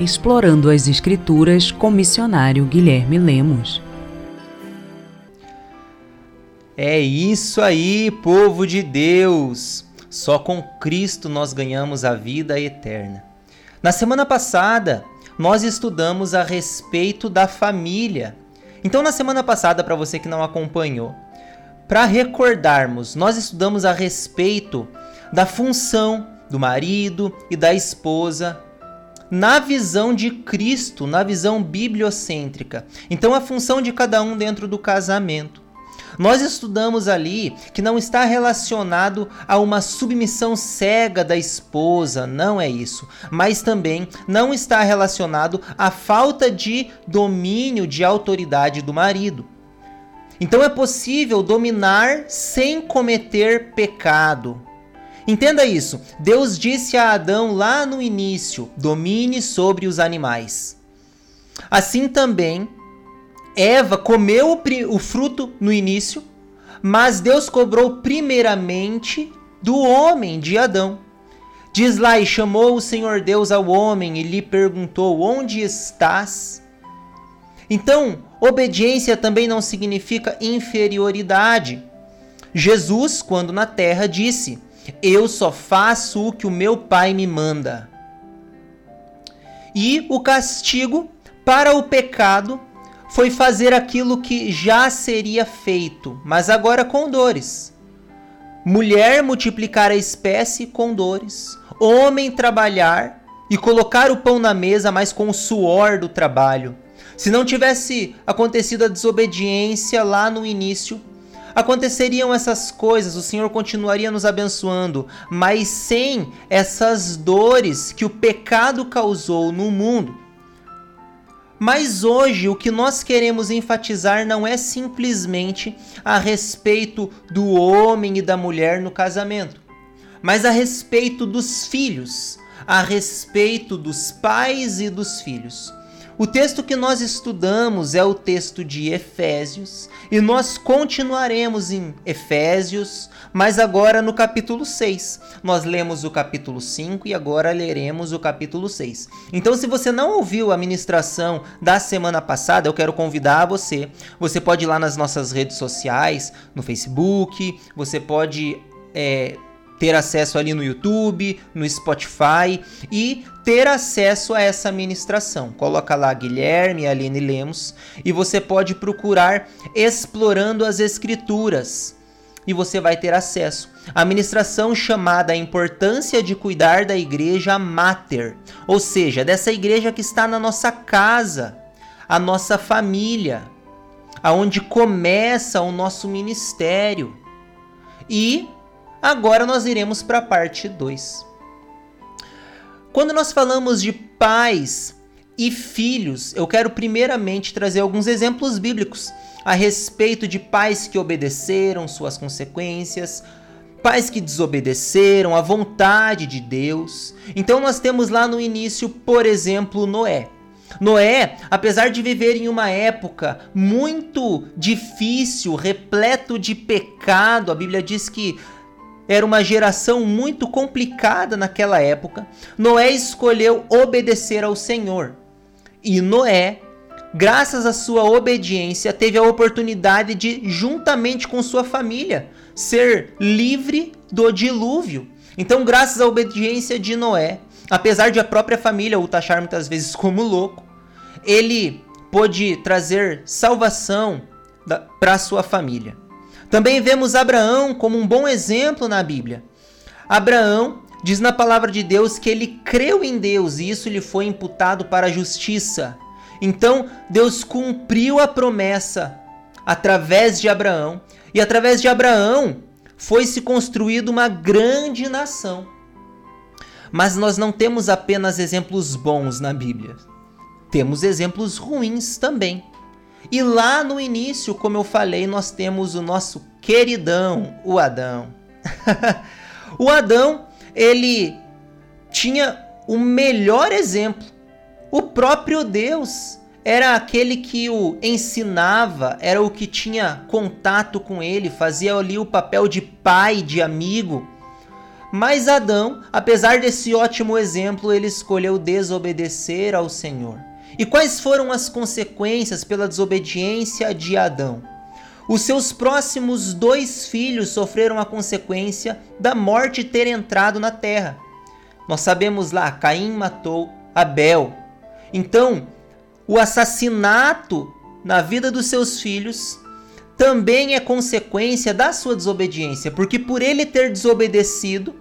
Explorando as Escrituras com missionário Guilherme Lemos. É isso aí, povo de Deus! Só com Cristo nós ganhamos a vida eterna. Na semana passada, nós estudamos a respeito da família. Então, na semana passada, para você que não acompanhou, para recordarmos, nós estudamos a respeito da função do marido e da esposa na visão de Cristo, na visão bibliocêntrica. Então, a função de cada um dentro do casamento. Nós estudamos ali que não está relacionado a uma submissão cega da esposa, não é isso, mas também não está relacionado à falta de domínio de autoridade do marido. Então é possível dominar sem cometer pecado. Entenda isso. Deus disse a Adão lá no início: domine sobre os animais. Assim também, Eva comeu o, fruto no início, mas Deus cobrou primeiramente do homem, de Adão. Diz lá: E chamou o Senhor Deus ao homem e lhe perguntou: Onde estás? Então, obediência também não significa inferioridade. Jesus, quando na terra, disse: Eu só faço o que o meu Pai me manda. E o castigo para o pecado foi fazer aquilo que já seria feito, mas agora com dores. Mulher multiplicar a espécie com dores. Homem trabalhar e colocar o pão na mesa, mas com o suor do trabalho. Se não tivesse acontecido a desobediência lá no início, aconteceriam essas coisas, o Senhor continuaria nos abençoando, mas sem essas dores que o pecado causou no mundo. Mas hoje o que nós queremos enfatizar não é simplesmente a respeito do homem e da mulher no casamento, mas a respeito dos filhos, a respeito dos pais e dos filhos. O texto que nós estudamos é o texto de Efésios e nós continuaremos em Efésios, mas agora no capítulo 6. Nós lemos o capítulo 5 e agora leremos o capítulo 6. Então, se você não ouviu a ministração da semana passada, eu quero convidar você. Você pode ir lá nas nossas redes sociais, no Facebook, você pode. É, ter acesso ali no YouTube, no Spotify e ter acesso a essa ministração. Coloca lá Guilherme Aline Lemos e você pode procurar explorando as escrituras e você vai ter acesso. A ministração chamada A Importância de Cuidar da Igreja Mater, ou seja, dessa igreja que está na nossa casa, a nossa família, aonde começa o nosso ministério. E Agora nós iremos para a parte 2. Quando nós falamos de pais e filhos, eu quero primeiramente trazer alguns exemplos bíblicos a respeito de pais que obedeceram suas consequências, pais que desobedeceram à vontade de Deus. Então nós temos lá no início, por exemplo, Noé. Noé, apesar de viver em uma época muito difícil, repleto de pecado, a Bíblia diz que era uma geração muito complicada naquela época, Noé escolheu obedecer ao Senhor. E Noé, graças à sua obediência, teve a oportunidade de, juntamente com sua família, ser livre do dilúvio. Então, graças à obediência de Noé, apesar de a própria família o taxar muitas vezes como louco, ele pôde trazer salvação para sua família. Também vemos Abraão como um bom exemplo na Bíblia. Abraão diz na palavra de Deus que ele creu em Deus e isso lhe foi imputado para a justiça. Então, Deus cumpriu a promessa através de Abraão, e através de Abraão foi se construída uma grande nação. Mas nós não temos apenas exemplos bons na Bíblia. Temos exemplos ruins também. E lá no início, como eu falei, nós temos o nosso queridão, o Adão. o Adão, ele tinha o melhor exemplo. O próprio Deus era aquele que o ensinava, era o que tinha contato com ele, fazia ali o papel de pai, de amigo. Mas Adão, apesar desse ótimo exemplo, ele escolheu desobedecer ao Senhor. E quais foram as consequências pela desobediência de Adão? Os seus próximos dois filhos sofreram a consequência da morte ter entrado na terra. Nós sabemos lá, Caim matou Abel. Então, o assassinato na vida dos seus filhos também é consequência da sua desobediência, porque por ele ter desobedecido,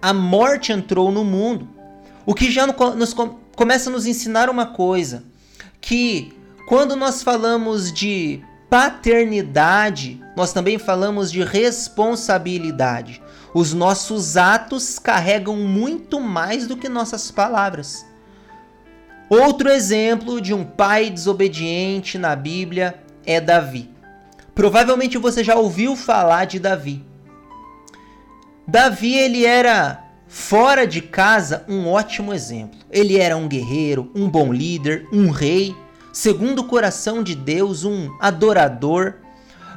a morte entrou no mundo. O que já nos começa a nos ensinar uma coisa, que quando nós falamos de paternidade, nós também falamos de responsabilidade. Os nossos atos carregam muito mais do que nossas palavras. Outro exemplo de um pai desobediente na Bíblia é Davi. Provavelmente você já ouviu falar de Davi. Davi ele era fora de casa um ótimo exemplo. Ele era um guerreiro, um bom líder, um rei, segundo o coração de Deus, um adorador.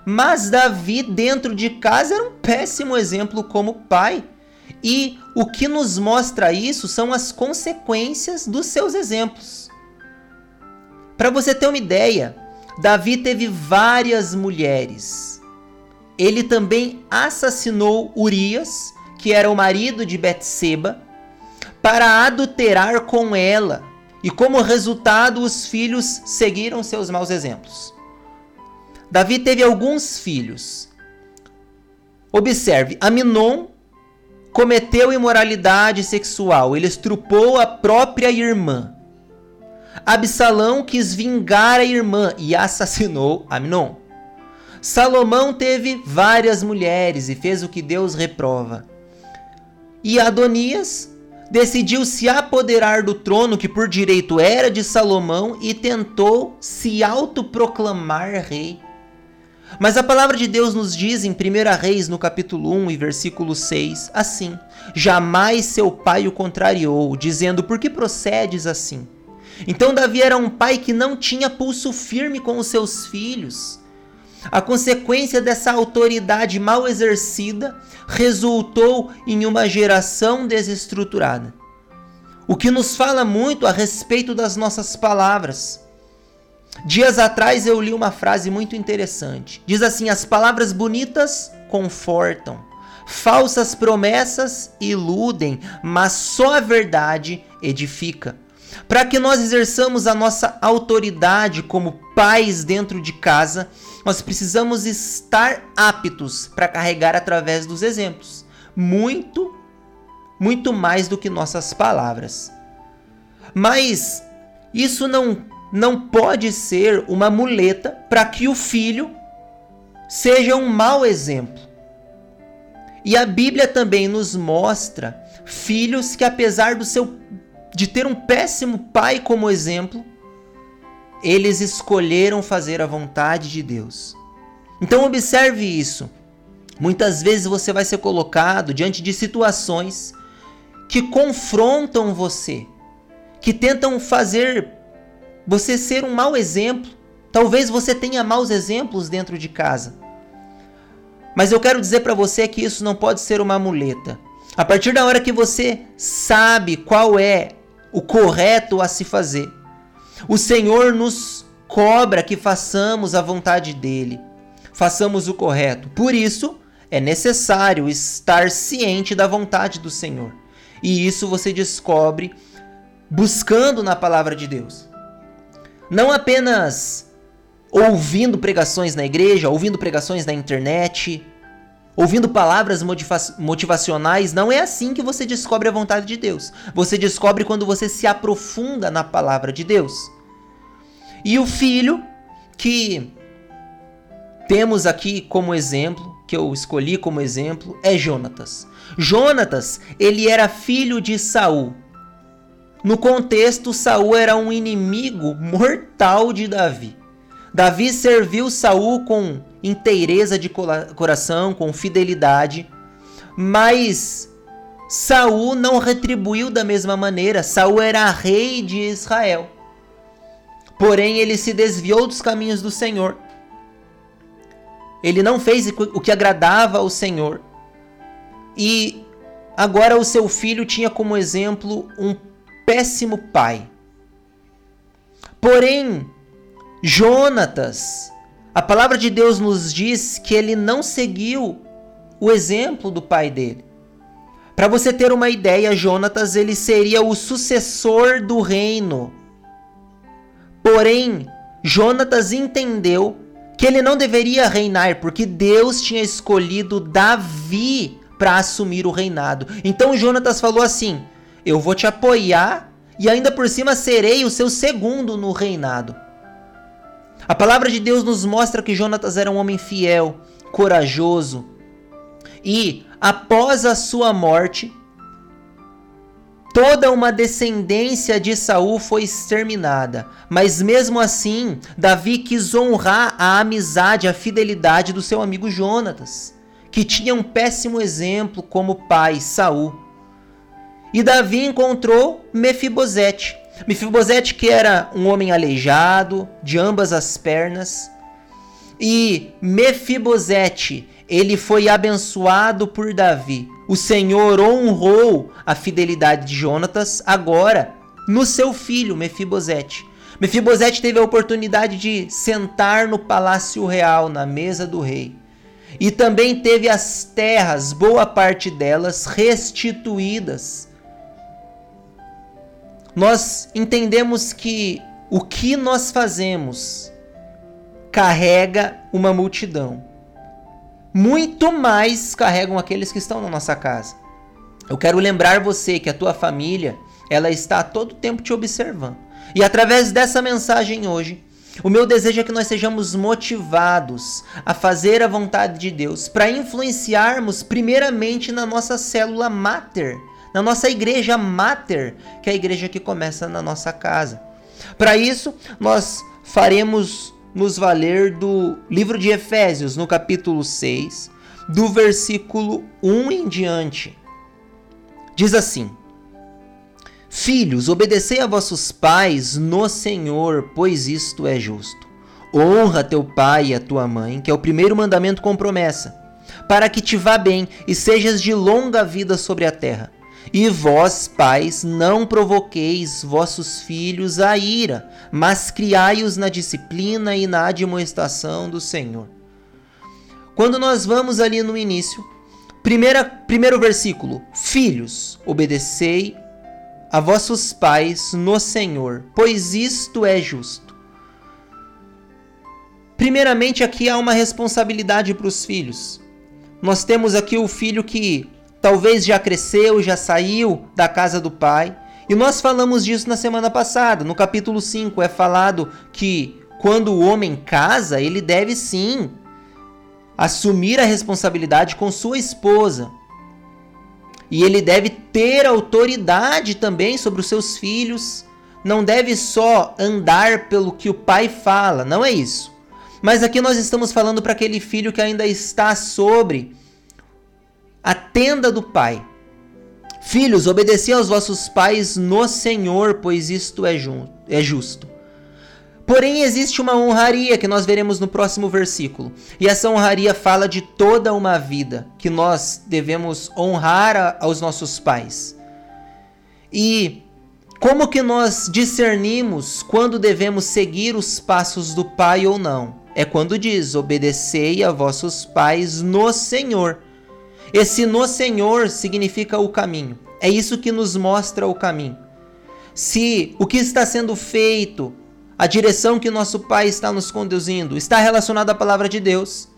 Mas Davi dentro de casa era um péssimo exemplo como pai. E o que nos mostra isso são as consequências dos seus exemplos. Para você ter uma ideia, Davi teve várias mulheres. Ele também assassinou Urias, que era o marido de Betseba, para adulterar com ela. E como resultado, os filhos seguiram seus maus exemplos. Davi teve alguns filhos. Observe, Aminon cometeu imoralidade sexual, ele estrupou a própria irmã. Absalão quis vingar a irmã e assassinou Aminon. Salomão teve várias mulheres e fez o que Deus reprova. E Adonias decidiu se apoderar do trono que por direito era de Salomão e tentou se autoproclamar rei. Mas a palavra de Deus nos diz em 1 Reis, no capítulo 1 e versículo 6, assim: Jamais seu pai o contrariou, dizendo: Por que procedes assim? Então Davi era um pai que não tinha pulso firme com os seus filhos. A consequência dessa autoridade mal exercida resultou em uma geração desestruturada. O que nos fala muito a respeito das nossas palavras. Dias atrás eu li uma frase muito interessante. Diz assim: As palavras bonitas confortam, falsas promessas iludem, mas só a verdade edifica. Para que nós exerçamos a nossa autoridade como pais dentro de casa, nós precisamos estar aptos para carregar através dos exemplos. Muito, muito mais do que nossas palavras. Mas isso não, não pode ser uma muleta para que o filho seja um mau exemplo. E a Bíblia também nos mostra filhos que, apesar do seu de ter um péssimo pai como exemplo, eles escolheram fazer a vontade de Deus. Então observe isso. Muitas vezes você vai ser colocado diante de situações que confrontam você, que tentam fazer você ser um mau exemplo. Talvez você tenha maus exemplos dentro de casa. Mas eu quero dizer para você que isso não pode ser uma muleta. A partir da hora que você sabe qual é o correto a se fazer. O Senhor nos cobra que façamos a vontade dele, façamos o correto. Por isso, é necessário estar ciente da vontade do Senhor. E isso você descobre buscando na palavra de Deus. Não apenas ouvindo pregações na igreja, ouvindo pregações na internet, ouvindo palavras motivacionais, não é assim que você descobre a vontade de Deus. Você descobre quando você se aprofunda na palavra de Deus. E o filho que temos aqui como exemplo, que eu escolhi como exemplo, é Jonatas. Jonatas, ele era filho de Saul. No contexto, Saul era um inimigo mortal de Davi. Davi serviu Saul com inteireza de coração, com fidelidade, mas Saul não retribuiu da mesma maneira. Saul era rei de Israel. Porém, ele se desviou dos caminhos do Senhor. Ele não fez o que agradava ao Senhor. E agora o seu filho tinha como exemplo um péssimo pai. Porém, Jonatas, a palavra de Deus nos diz que ele não seguiu o exemplo do pai dele. Para você ter uma ideia, Jonatas ele seria o sucessor do reino. Porém, Jonatas entendeu que ele não deveria reinar porque Deus tinha escolhido Davi para assumir o reinado. Então Jonatas falou assim: Eu vou te apoiar e ainda por cima serei o seu segundo no reinado. A palavra de Deus nos mostra que Jonatas era um homem fiel, corajoso e após a sua morte, toda uma descendência de Saul foi exterminada. Mas mesmo assim, Davi quis honrar a amizade, a fidelidade do seu amigo Jonatas, que tinha um péssimo exemplo como pai, Saul. E Davi encontrou Mefibosete. Mefibosete que era um homem aleijado de ambas as pernas. E Mefibosete, ele foi abençoado por Davi. O Senhor honrou a fidelidade de Jonatas agora no seu filho Mefibosete. Mefibosete teve a oportunidade de sentar no palácio real, na mesa do rei. E também teve as terras, boa parte delas, restituídas. Nós entendemos que o que nós fazemos carrega uma multidão muito mais carregam aqueles que estão na nossa casa. Eu quero lembrar você que a tua família, ela está a todo tempo te observando. E através dessa mensagem hoje, o meu desejo é que nós sejamos motivados a fazer a vontade de Deus, para influenciarmos primeiramente na nossa célula máter, na nossa igreja máter, que é a igreja que começa na nossa casa. Para isso, nós faremos nos valer do livro de Efésios, no capítulo 6, do versículo 1 em diante. Diz assim: Filhos, obedecei a vossos pais no Senhor, pois isto é justo. Honra teu pai e a tua mãe, que é o primeiro mandamento com promessa, para que te vá bem e sejas de longa vida sobre a terra. E vós, pais, não provoqueis vossos filhos a ira, mas criai-os na disciplina e na admoestação do Senhor. Quando nós vamos ali no início, primeira, primeiro versículo: Filhos, obedecei a vossos pais no Senhor, pois isto é justo. Primeiramente, aqui há uma responsabilidade para os filhos. Nós temos aqui o filho que talvez já cresceu, já saiu da casa do pai. E nós falamos disso na semana passada. No capítulo 5 é falado que quando o homem casa, ele deve sim assumir a responsabilidade com sua esposa. E ele deve ter autoridade também sobre os seus filhos. Não deve só andar pelo que o pai fala, não é isso. Mas aqui nós estamos falando para aquele filho que ainda está sobre a tenda do Pai. Filhos, obedeci aos vossos pais no Senhor, pois isto é, é justo. Porém, existe uma honraria que nós veremos no próximo versículo. E essa honraria fala de toda uma vida que nós devemos honrar aos nossos pais. E como que nós discernimos quando devemos seguir os passos do pai ou não? É quando diz: obedecei a vossos pais no Senhor. Esse no Senhor significa o caminho. É isso que nos mostra o caminho. Se o que está sendo feito, a direção que nosso Pai está nos conduzindo, está relacionado à palavra de Deus,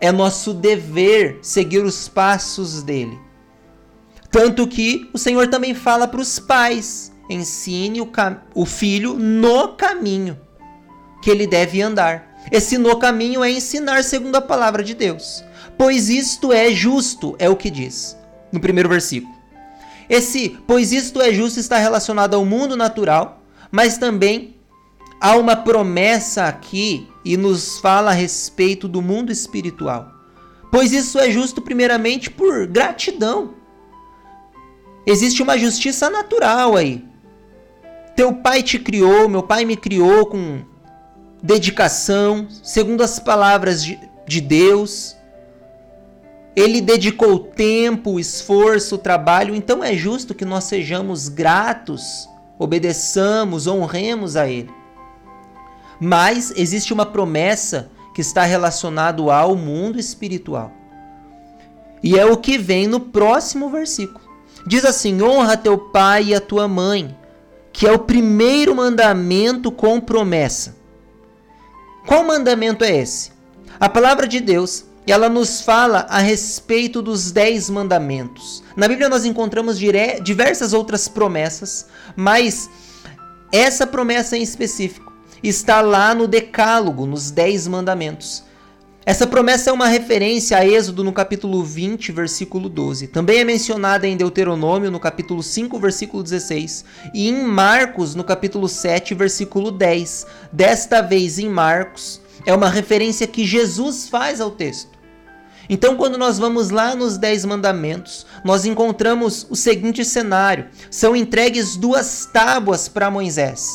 é nosso dever seguir os passos dele. Tanto que o Senhor também fala para os pais: ensine o, o filho no caminho que ele deve andar. Esse no caminho é ensinar segundo a palavra de Deus pois isto é justo, é o que diz no primeiro versículo. Esse pois isto é justo está relacionado ao mundo natural, mas também há uma promessa aqui e nos fala a respeito do mundo espiritual. Pois isso é justo primeiramente por gratidão. Existe uma justiça natural aí. Teu pai te criou, meu pai me criou com dedicação, segundo as palavras de, de Deus. Ele dedicou tempo, esforço, trabalho, então é justo que nós sejamos gratos, obedeçamos, honremos a ele. Mas existe uma promessa que está relacionado ao mundo espiritual. E é o que vem no próximo versículo. Diz assim: honra teu pai e a tua mãe, que é o primeiro mandamento com promessa. Qual mandamento é esse? A palavra de Deus ela nos fala a respeito dos dez mandamentos. Na Bíblia nós encontramos diversas outras promessas, mas essa promessa em específico está lá no Decálogo, nos dez mandamentos. Essa promessa é uma referência a Êxodo no capítulo 20, versículo 12. Também é mencionada em Deuteronômio no capítulo 5, versículo 16 e em Marcos no capítulo 7, versículo 10. Desta vez em Marcos é uma referência que Jesus faz ao texto. Então, quando nós vamos lá nos Dez Mandamentos, nós encontramos o seguinte cenário: são entregues duas tábuas para Moisés.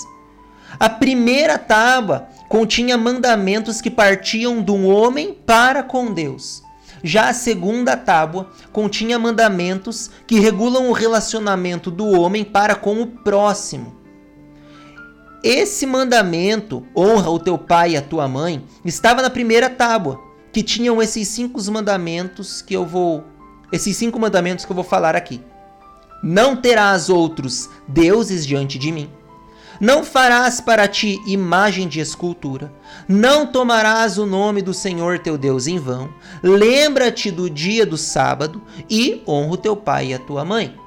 A primeira tábua continha mandamentos que partiam do homem para com Deus. Já a segunda tábua continha mandamentos que regulam o relacionamento do homem para com o próximo. Esse mandamento, honra o teu pai e a tua mãe, estava na primeira tábua que tinham esses cinco mandamentos que eu vou esses cinco mandamentos que eu vou falar aqui. Não terás outros deuses diante de mim. Não farás para ti imagem de escultura. Não tomarás o nome do Senhor teu Deus em vão. Lembra-te do dia do sábado e honra o teu pai e a tua mãe.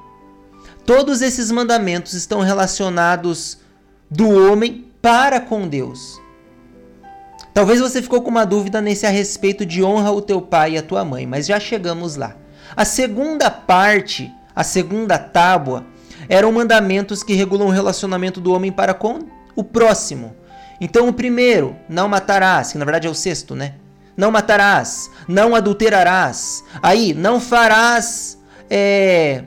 Todos esses mandamentos estão relacionados do homem para com Deus. Talvez você ficou com uma dúvida nesse a respeito de honra o teu pai e a tua mãe, mas já chegamos lá. A segunda parte, a segunda tábua, eram mandamentos que regulam o relacionamento do homem para com o próximo. Então, o primeiro, não matarás, que na verdade é o sexto, né? Não matarás, não adulterarás. Aí, não farás, é,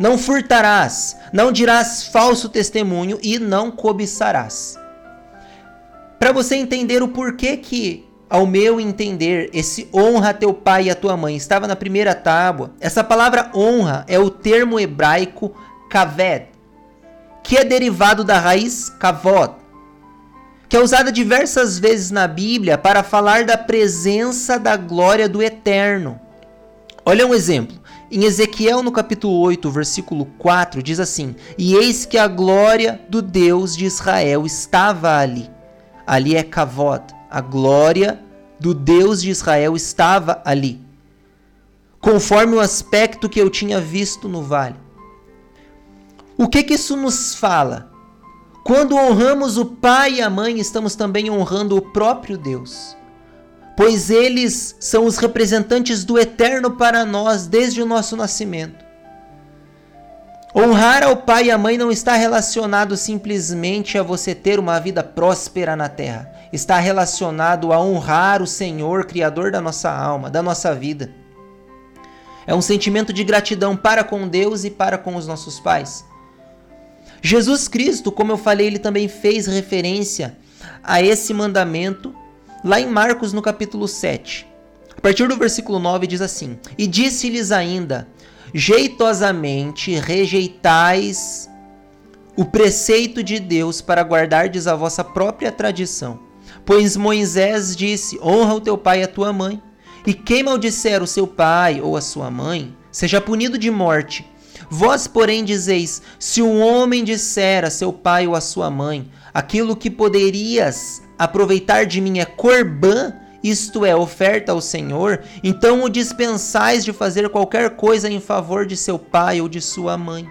não furtarás, não dirás falso testemunho e não cobiçarás para você entender o porquê que, ao meu entender, esse honra teu pai e a tua mãe estava na primeira tábua. Essa palavra honra é o termo hebraico kaved, que é derivado da raiz kavod, que é usada diversas vezes na Bíblia para falar da presença da glória do eterno. Olha um exemplo. Em Ezequiel, no capítulo 8, versículo 4, diz assim: E eis que a glória do Deus de Israel estava ali Ali é Kavod, a glória do Deus de Israel estava ali, conforme o aspecto que eu tinha visto no vale. O que, que isso nos fala? Quando honramos o pai e a mãe, estamos também honrando o próprio Deus, pois eles são os representantes do eterno para nós desde o nosso nascimento. Honrar ao pai e à mãe não está relacionado simplesmente a você ter uma vida próspera na terra. Está relacionado a honrar o Senhor, Criador da nossa alma, da nossa vida. É um sentimento de gratidão para com Deus e para com os nossos pais. Jesus Cristo, como eu falei, ele também fez referência a esse mandamento lá em Marcos no capítulo 7. A partir do versículo 9 diz assim: E disse-lhes ainda: jeitosamente rejeitais o preceito de Deus para guardardes a vossa própria tradição. Pois Moisés disse: Honra o teu pai e a tua mãe. E quem maldisser o seu pai ou a sua mãe, seja punido de morte. Vós, porém, dizeis: Se um homem disser a seu pai ou a sua mãe, aquilo que poderias aproveitar de mim é corbã, isto é, oferta ao Senhor, então o dispensais de fazer qualquer coisa em favor de seu pai ou de sua mãe,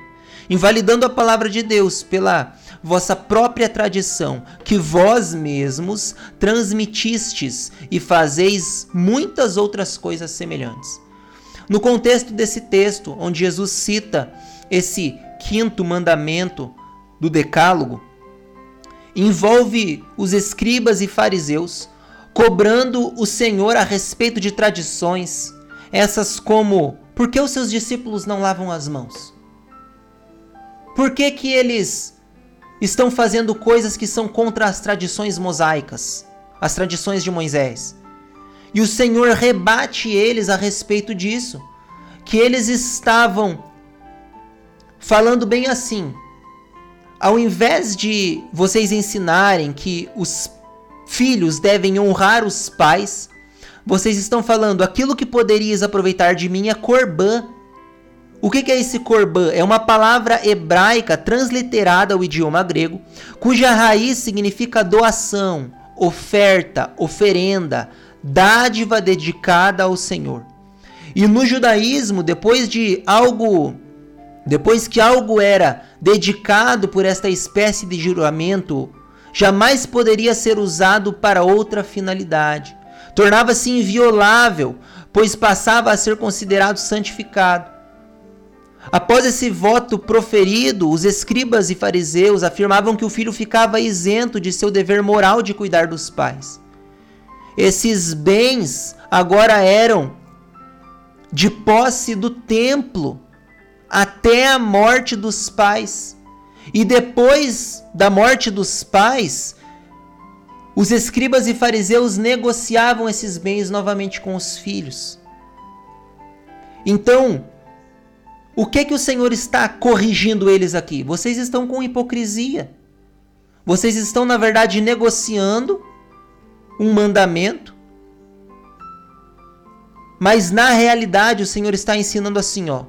invalidando a palavra de Deus pela vossa própria tradição, que vós mesmos transmitistes e fazeis muitas outras coisas semelhantes. No contexto desse texto, onde Jesus cita esse quinto mandamento do Decálogo, envolve os escribas e fariseus cobrando o Senhor a respeito de tradições, essas como: por que os seus discípulos não lavam as mãos? Por que, que eles estão fazendo coisas que são contra as tradições mosaicas, as tradições de Moisés? E o Senhor rebate eles a respeito disso, que eles estavam falando bem assim: ao invés de vocês ensinarem que os filhos devem honrar os pais, vocês estão falando aquilo que poderias aproveitar de mim é corbã. O que é esse corbã? É uma palavra hebraica transliterada ao idioma grego, cuja raiz significa doação, oferta, oferenda, dádiva dedicada ao Senhor. E no judaísmo, depois de algo, depois que algo era dedicado por esta espécie de juramento, jamais poderia ser usado para outra finalidade. Tornava-se inviolável, pois passava a ser considerado santificado. Após esse voto proferido, os escribas e fariseus afirmavam que o filho ficava isento de seu dever moral de cuidar dos pais. Esses bens agora eram de posse do templo até a morte dos pais. E depois da morte dos pais, os escribas e fariseus negociavam esses bens novamente com os filhos. Então, o que que o Senhor está corrigindo eles aqui? Vocês estão com hipocrisia. Vocês estão, na verdade, negociando um mandamento. Mas na realidade o Senhor está ensinando assim, ó: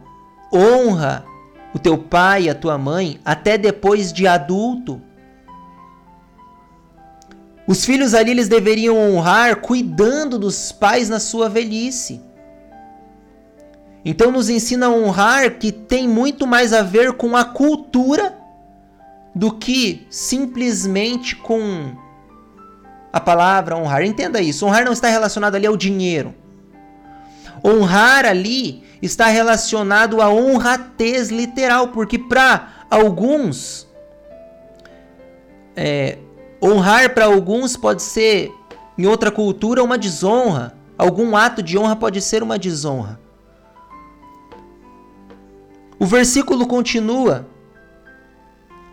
honra o teu pai a tua mãe até depois de adulto. Os filhos ali eles deveriam honrar cuidando dos pais na sua velhice. Então nos ensina a honrar que tem muito mais a ver com a cultura do que simplesmente com a palavra honrar. Entenda isso. Honrar não está relacionado ali ao dinheiro. Honrar ali está relacionado à honratez literal, porque para alguns, é, honrar para alguns pode ser, em outra cultura, uma desonra. Algum ato de honra pode ser uma desonra. O versículo continua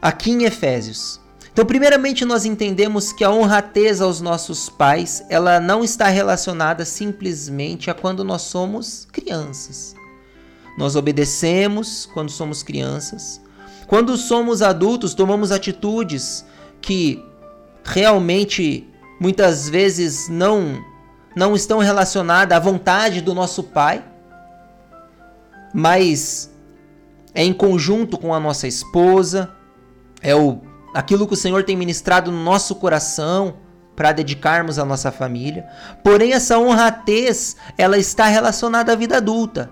aqui em Efésios. Então, primeiramente, nós entendemos que a honratez aos nossos pais, ela não está relacionada simplesmente a quando nós somos crianças. Nós obedecemos quando somos crianças. Quando somos adultos, tomamos atitudes que realmente muitas vezes não não estão relacionadas à vontade do nosso pai, mas é em conjunto com a nossa esposa, é o aquilo que o Senhor tem ministrado no nosso coração para dedicarmos à nossa família. Porém, essa honratez, ela está relacionada à vida adulta.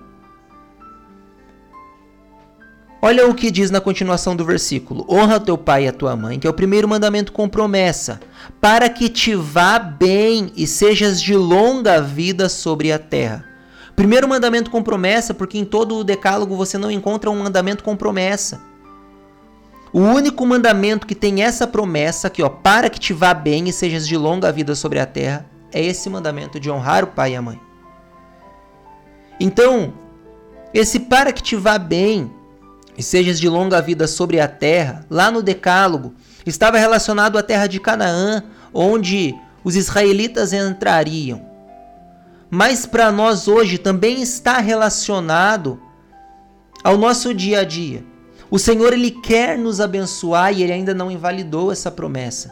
Olha o que diz na continuação do versículo: Honra teu pai e a tua mãe, que é o primeiro mandamento com promessa, para que te vá bem e sejas de longa vida sobre a terra. Primeiro mandamento com promessa, porque em todo o decálogo você não encontra um mandamento com promessa. O único mandamento que tem essa promessa aqui, ó, para que te vá bem e sejas de longa vida sobre a terra, é esse mandamento de honrar o pai e a mãe. Então, esse para que te vá bem e sejas de longa vida sobre a terra, lá no Decálogo, estava relacionado à terra de Canaã, onde os israelitas entrariam. Mas para nós hoje também está relacionado ao nosso dia a dia. O Senhor ele quer nos abençoar e ele ainda não invalidou essa promessa.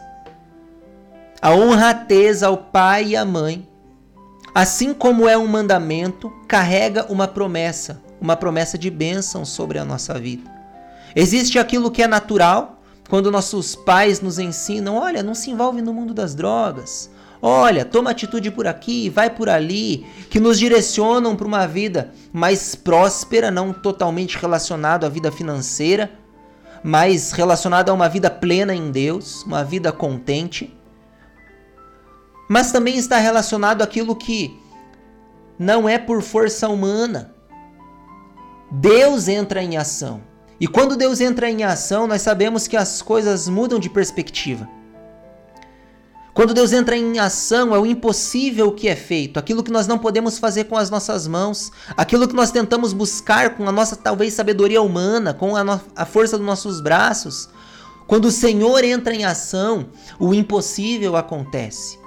A honratez ao pai e à mãe, assim como é um mandamento, carrega uma promessa, uma promessa de bênção sobre a nossa vida. Existe aquilo que é natural, quando nossos pais nos ensinam: olha, não se envolve no mundo das drogas, Olha, toma atitude por aqui, vai por ali, que nos direcionam para uma vida mais próspera, não totalmente relacionado à vida financeira, mas relacionado a uma vida plena em Deus, uma vida contente. Mas também está relacionado àquilo que não é por força humana. Deus entra em ação. E quando Deus entra em ação, nós sabemos que as coisas mudam de perspectiva. Quando Deus entra em ação, é o impossível que é feito, aquilo que nós não podemos fazer com as nossas mãos, aquilo que nós tentamos buscar com a nossa talvez sabedoria humana, com a, no a força dos nossos braços. Quando o Senhor entra em ação, o impossível acontece.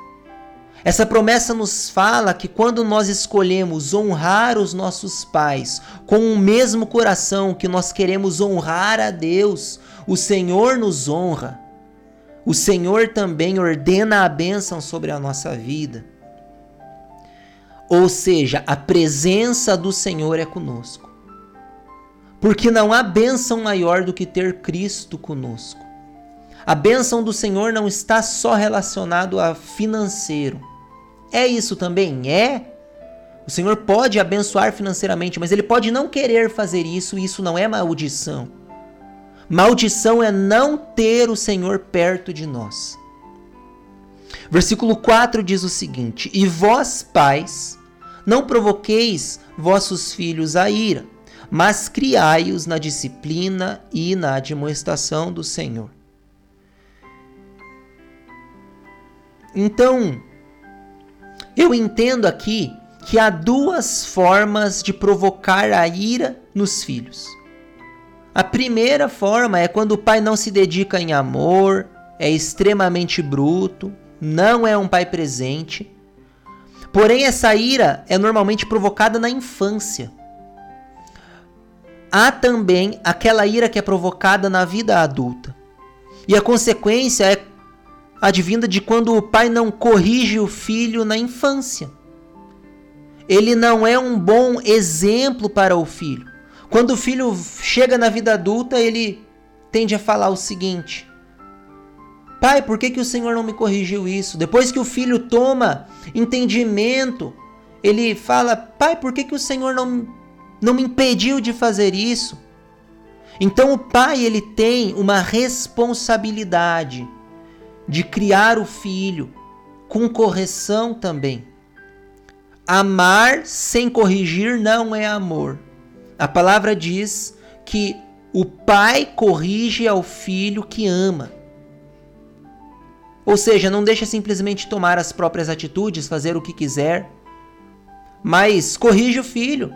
Essa promessa nos fala que quando nós escolhemos honrar os nossos pais com o mesmo coração que nós queremos honrar a Deus, o Senhor nos honra. O Senhor também ordena a bênção sobre a nossa vida. Ou seja, a presença do Senhor é conosco. Porque não há bênção maior do que ter Cristo conosco. A bênção do Senhor não está só relacionado a financeiro. É isso também? É. O Senhor pode abençoar financeiramente, mas ele pode não querer fazer isso, e isso não é maldição. Maldição é não ter o Senhor perto de nós. Versículo 4 diz o seguinte: E vós, pais, não provoqueis vossos filhos a ira, mas criai-os na disciplina e na admoestação do Senhor. Então, eu entendo aqui que há duas formas de provocar a ira nos filhos. A primeira forma é quando o pai não se dedica em amor, é extremamente bruto, não é um pai presente. Porém, essa ira é normalmente provocada na infância. Há também aquela ira que é provocada na vida adulta. E a consequência é advinda de quando o pai não corrige o filho na infância. Ele não é um bom exemplo para o filho. Quando o filho chega na vida adulta, ele tende a falar o seguinte: Pai, por que, que o Senhor não me corrigiu isso? Depois que o filho toma entendimento, ele fala: Pai, por que, que o Senhor não, não me impediu de fazer isso? Então o pai ele tem uma responsabilidade de criar o filho com correção também. Amar sem corrigir não é amor. A palavra diz que o pai corrige ao filho que ama. Ou seja, não deixa simplesmente tomar as próprias atitudes, fazer o que quiser, mas corrige o filho.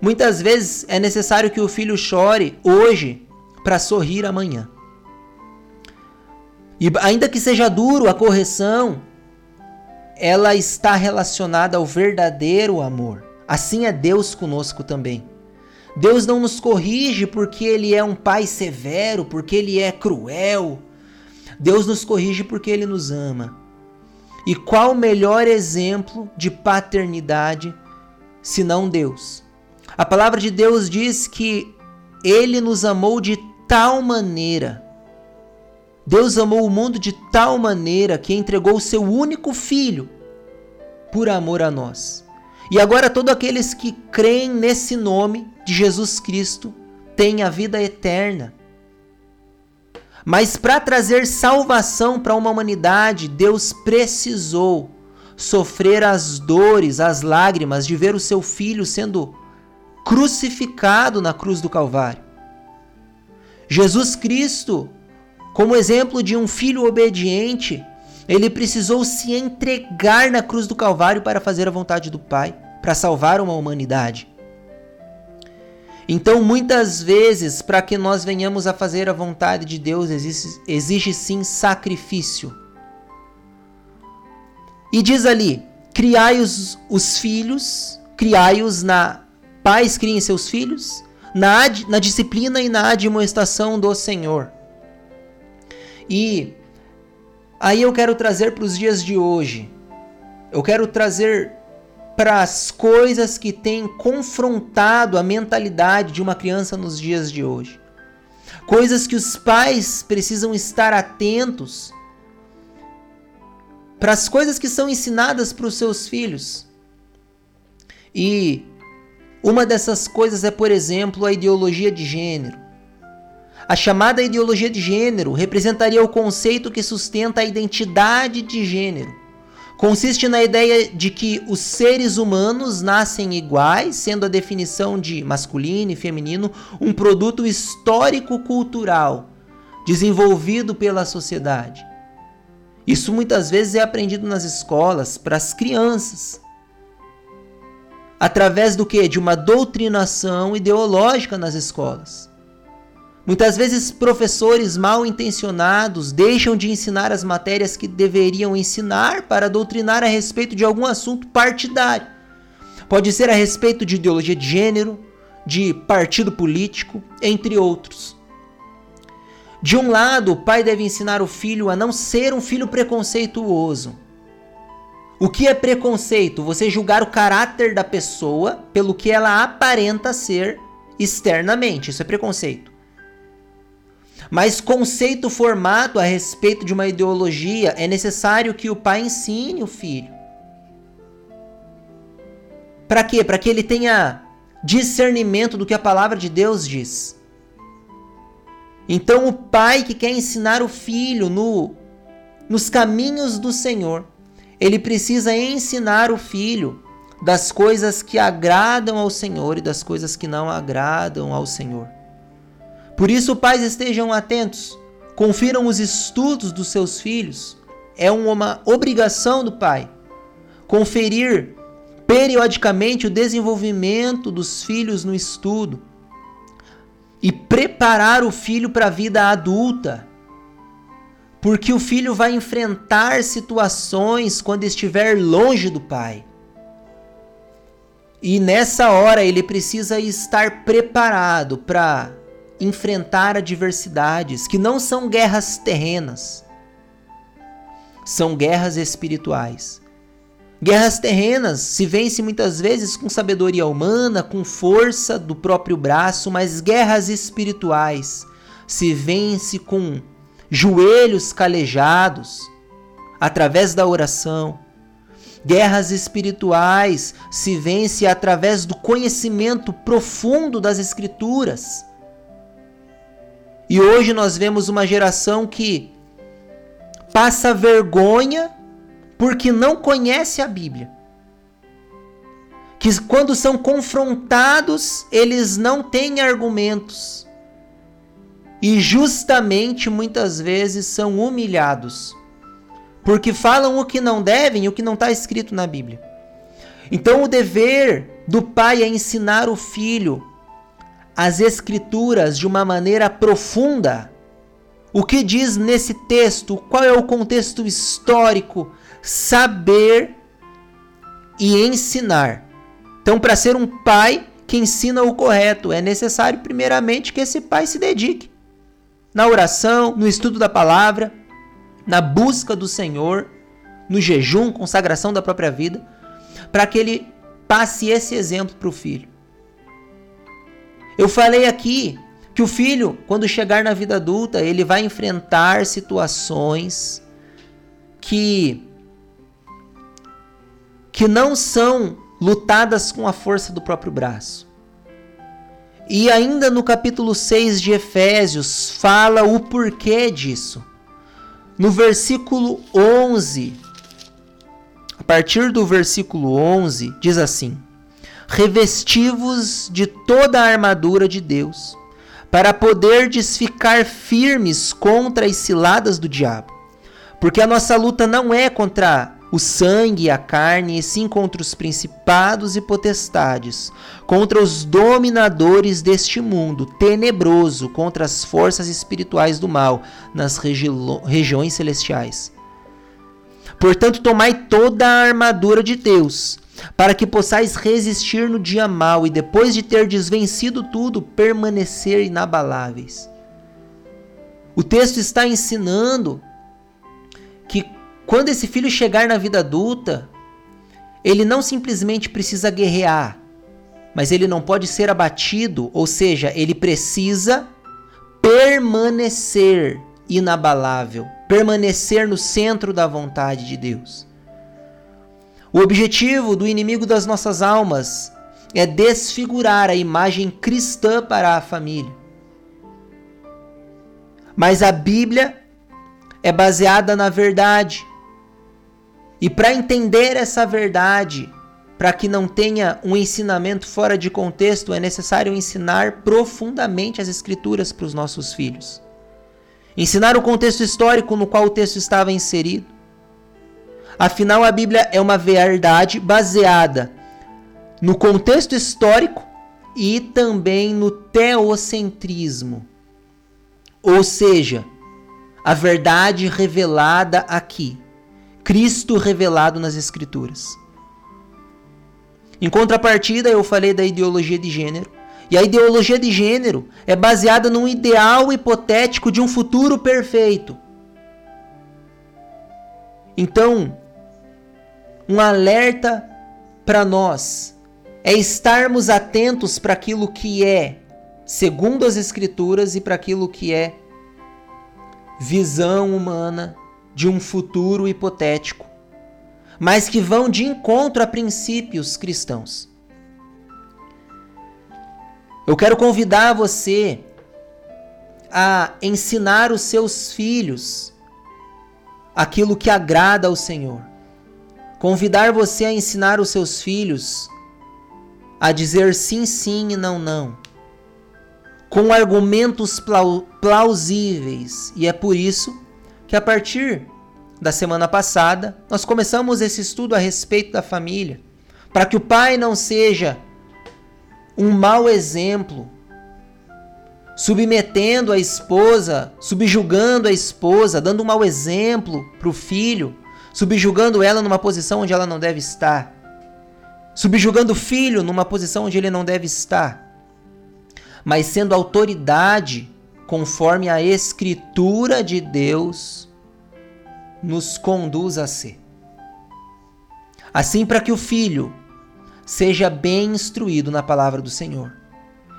Muitas vezes é necessário que o filho chore hoje para sorrir amanhã. E ainda que seja duro a correção, ela está relacionada ao verdadeiro amor. Assim é Deus conosco também. Deus não nos corrige porque ele é um pai severo, porque ele é cruel. Deus nos corrige porque ele nos ama. E qual melhor exemplo de paternidade senão Deus? A palavra de Deus diz que ele nos amou de tal maneira Deus amou o mundo de tal maneira que entregou o seu único filho por amor a nós. E agora todos aqueles que creem nesse nome de Jesus Cristo têm a vida eterna. Mas para trazer salvação para uma humanidade, Deus precisou sofrer as dores, as lágrimas de ver o seu filho sendo crucificado na cruz do Calvário. Jesus Cristo como exemplo de um filho obediente, ele precisou se entregar na cruz do Calvário para fazer a vontade do Pai, para salvar uma humanidade. Então, muitas vezes, para que nós venhamos a fazer a vontade de Deus, existe, exige sim sacrifício. E diz ali: criai os, os filhos, criai-os na. Pais criem seus filhos, na, na disciplina e na admoestação do Senhor. E aí eu quero trazer para os dias de hoje. Eu quero trazer para as coisas que têm confrontado a mentalidade de uma criança nos dias de hoje. Coisas que os pais precisam estar atentos para as coisas que são ensinadas para os seus filhos. E uma dessas coisas é, por exemplo, a ideologia de gênero. A chamada ideologia de gênero representaria o conceito que sustenta a identidade de gênero. Consiste na ideia de que os seres humanos nascem iguais, sendo a definição de masculino e feminino um produto histórico-cultural desenvolvido pela sociedade. Isso muitas vezes é aprendido nas escolas para as crianças. Através do que? De uma doutrinação ideológica nas escolas. Muitas vezes, professores mal intencionados deixam de ensinar as matérias que deveriam ensinar para doutrinar a respeito de algum assunto partidário. Pode ser a respeito de ideologia de gênero, de partido político, entre outros. De um lado, o pai deve ensinar o filho a não ser um filho preconceituoso. O que é preconceito? Você julgar o caráter da pessoa pelo que ela aparenta ser externamente. Isso é preconceito mas conceito formado a respeito de uma ideologia, é necessário que o pai ensine o filho. Para quê? Para que ele tenha discernimento do que a palavra de Deus diz. Então, o pai que quer ensinar o filho no, nos caminhos do Senhor, ele precisa ensinar o filho das coisas que agradam ao Senhor e das coisas que não agradam ao Senhor. Por isso, pais estejam atentos, confiram os estudos dos seus filhos. É uma obrigação do pai conferir periodicamente o desenvolvimento dos filhos no estudo e preparar o filho para a vida adulta. Porque o filho vai enfrentar situações quando estiver longe do pai. E nessa hora ele precisa estar preparado para enfrentar adversidades que não são guerras terrenas, são guerras espirituais. Guerras terrenas se vence muitas vezes com sabedoria humana, com força do próprio braço, mas guerras espirituais se vence com joelhos calejados, através da oração. Guerras espirituais se vence através do conhecimento profundo das Escrituras. E hoje nós vemos uma geração que passa vergonha porque não conhece a Bíblia. Que quando são confrontados, eles não têm argumentos. E justamente muitas vezes são humilhados. Porque falam o que não devem o que não está escrito na Bíblia. Então o dever do pai é ensinar o filho as Escrituras de uma maneira profunda. O que diz nesse texto? Qual é o contexto histórico? Saber e ensinar. Então, para ser um pai que ensina o correto, é necessário, primeiramente, que esse pai se dedique na oração, no estudo da palavra, na busca do Senhor, no jejum, consagração da própria vida, para que ele passe esse exemplo para o filho. Eu falei aqui que o filho, quando chegar na vida adulta, ele vai enfrentar situações que que não são lutadas com a força do próprio braço. E ainda no capítulo 6 de Efésios fala o porquê disso. No versículo 11, a partir do versículo 11, diz assim: revestivos de toda a armadura de Deus, para poderdes ficar firmes contra as ciladas do diabo. Porque a nossa luta não é contra o sangue e a carne, e sim contra os principados e potestades, contra os dominadores deste mundo tenebroso, contra as forças espirituais do mal nas regi regiões celestiais. Portanto, tomai toda a armadura de Deus, para que possais resistir no dia mau e depois de ter desvencido tudo, permanecer inabaláveis. O texto está ensinando que quando esse filho chegar na vida adulta, ele não simplesmente precisa guerrear, mas ele não pode ser abatido, ou seja, ele precisa permanecer inabalável, permanecer no centro da vontade de Deus. O objetivo do inimigo das nossas almas é desfigurar a imagem cristã para a família. Mas a Bíblia é baseada na verdade. E para entender essa verdade, para que não tenha um ensinamento fora de contexto, é necessário ensinar profundamente as Escrituras para os nossos filhos. Ensinar o contexto histórico no qual o texto estava inserido Afinal, a Bíblia é uma verdade baseada no contexto histórico e também no teocentrismo. Ou seja, a verdade revelada aqui, Cristo revelado nas Escrituras. Em contrapartida, eu falei da ideologia de gênero. E a ideologia de gênero é baseada num ideal hipotético de um futuro perfeito. Então, um alerta para nós é estarmos atentos para aquilo que é segundo as Escrituras e para aquilo que é visão humana de um futuro hipotético, mas que vão de encontro a princípios cristãos. Eu quero convidar você a ensinar os seus filhos aquilo que agrada ao Senhor. Convidar você a ensinar os seus filhos a dizer sim, sim e não, não. Com argumentos plausíveis. E é por isso que a partir da semana passada nós começamos esse estudo a respeito da família. Para que o pai não seja um mau exemplo, submetendo a esposa, subjugando a esposa, dando um mau exemplo para o filho, subjugando ela numa posição onde ela não deve estar subjugando o filho numa posição onde ele não deve estar, mas sendo autoridade conforme a Escritura de Deus nos conduz a ser. Assim, para que o filho seja bem instruído na palavra do Senhor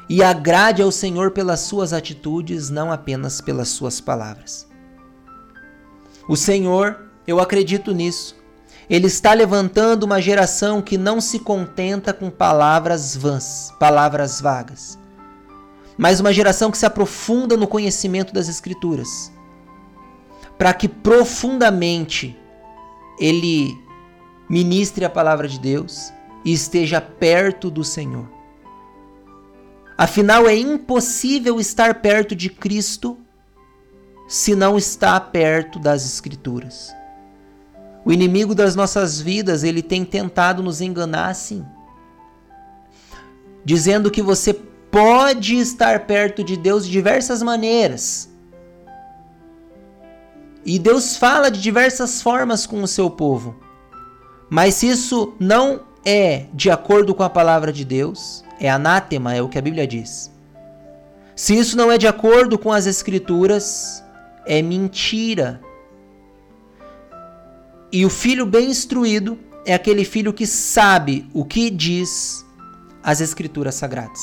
e agrade ao Senhor pelas suas atitudes, não apenas pelas suas palavras. O Senhor, eu acredito nisso, ele está levantando uma geração que não se contenta com palavras vãs, palavras vagas, mas uma geração que se aprofunda no conhecimento das Escrituras, para que profundamente ele ministre a palavra de Deus e esteja perto do Senhor. Afinal, é impossível estar perto de Cristo se não está perto das Escrituras. O inimigo das nossas vidas, ele tem tentado nos enganar assim. Dizendo que você pode estar perto de Deus de diversas maneiras. E Deus fala de diversas formas com o seu povo. Mas se isso não é de acordo com a palavra de Deus, é anátema, é o que a Bíblia diz. Se isso não é de acordo com as Escrituras, é mentira, e o filho bem instruído é aquele filho que sabe o que diz as Escrituras Sagradas.